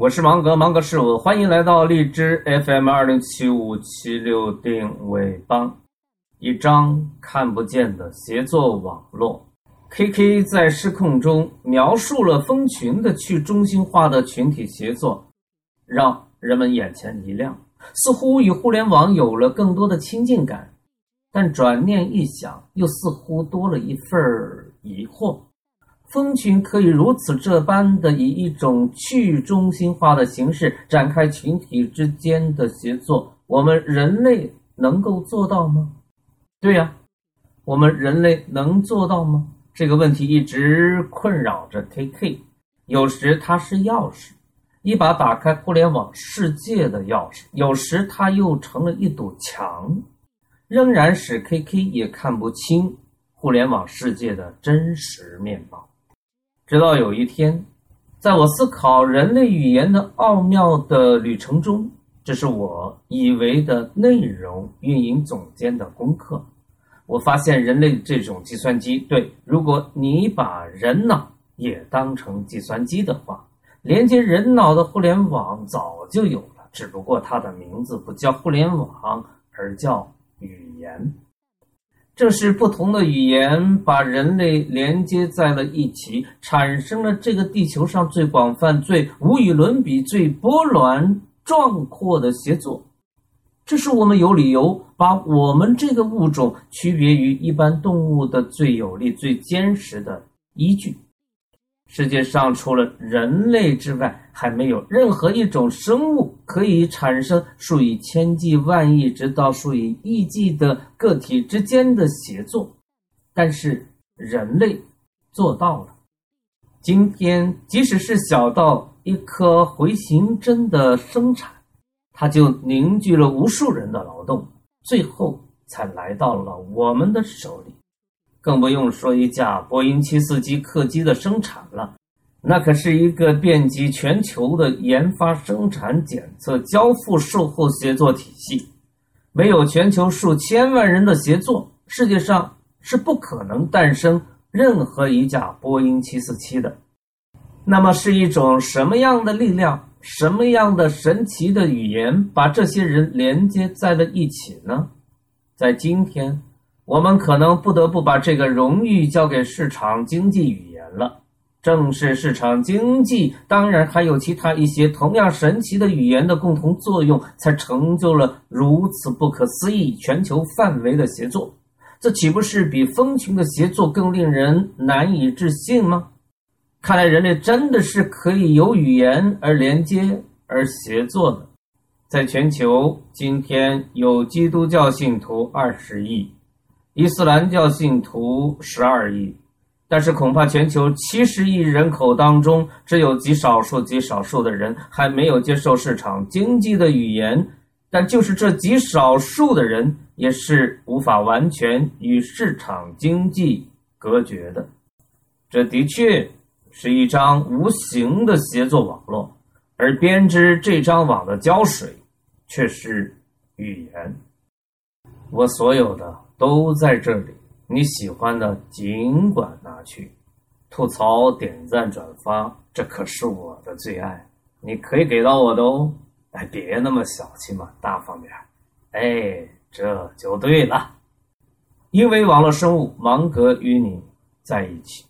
我是芒格，芒格是我，欢迎来到荔枝 FM 二零七五七六定位帮。一张看不见的协作网络，KK 在失控中描述了蜂群的去中心化的群体协作，让人们眼前一亮，似乎与互联网有了更多的亲近感。但转念一想，又似乎多了一份疑惑。蜂群可以如此这般的以一种去中心化的形式展开群体之间的协作，我们人类能够做到吗？对呀，我们人类能做到吗？这个问题一直困扰着 KK。有时它是钥匙，一把打开互联网世界的钥匙；有时它又成了一堵墙，仍然使 KK 也看不清互联网世界的真实面貌。直到有一天，在我思考人类语言的奥妙的旅程中，这是我以为的内容运营总监的功课。我发现人类这种计算机，对，如果你把人脑也当成计算机的话，连接人脑的互联网早就有了，只不过它的名字不叫互联网，而叫语言。正是不同的语言把人类连接在了一起，产生了这个地球上最广泛、最无与伦比、最波澜壮阔的协作。这是我们有理由把我们这个物种区别于一般动物的最有力、最坚实的依据。世界上除了人类之外，还没有任何一种生物可以产生数以千计、万亿直到数以亿计的个体之间的协作。但是人类做到了。今天，即使是小到一颗回形针的生产，它就凝聚了无数人的劳动，最后才来到了我们的手里。更不用说一架波音七四七客机的生产了，那可是一个遍及全球的研发、生产、检测、交付、售后协作体系。没有全球数千万人的协作，世界上是不可能诞生任何一架波音七四七的。那么，是一种什么样的力量、什么样的神奇的语言，把这些人连接在了一起呢？在今天。我们可能不得不把这个荣誉交给市场经济语言了。正是市场经济，当然还有其他一些同样神奇的语言的共同作用，才成就了如此不可思议、全球范围的协作。这岂不是比蜂群的协作更令人难以置信吗？看来人类真的是可以有语言而连接而协作的。在全球，今天有基督教信徒二十亿。伊斯兰教信徒十二亿，但是恐怕全球七十亿人口当中，只有极少数、极少数的人还没有接受市场经济的语言。但就是这极少数的人，也是无法完全与市场经济隔绝的。这的确是一张无形的协作网络，而编织这张网的胶水，却是语言。我所有的。都在这里，你喜欢的尽管拿去，吐槽、点赞、转发，这可是我的最爱，你可以给到我的哦。哎，别那么小气嘛，大方点哎，这就对了，因为网络生物芒格与你在一起。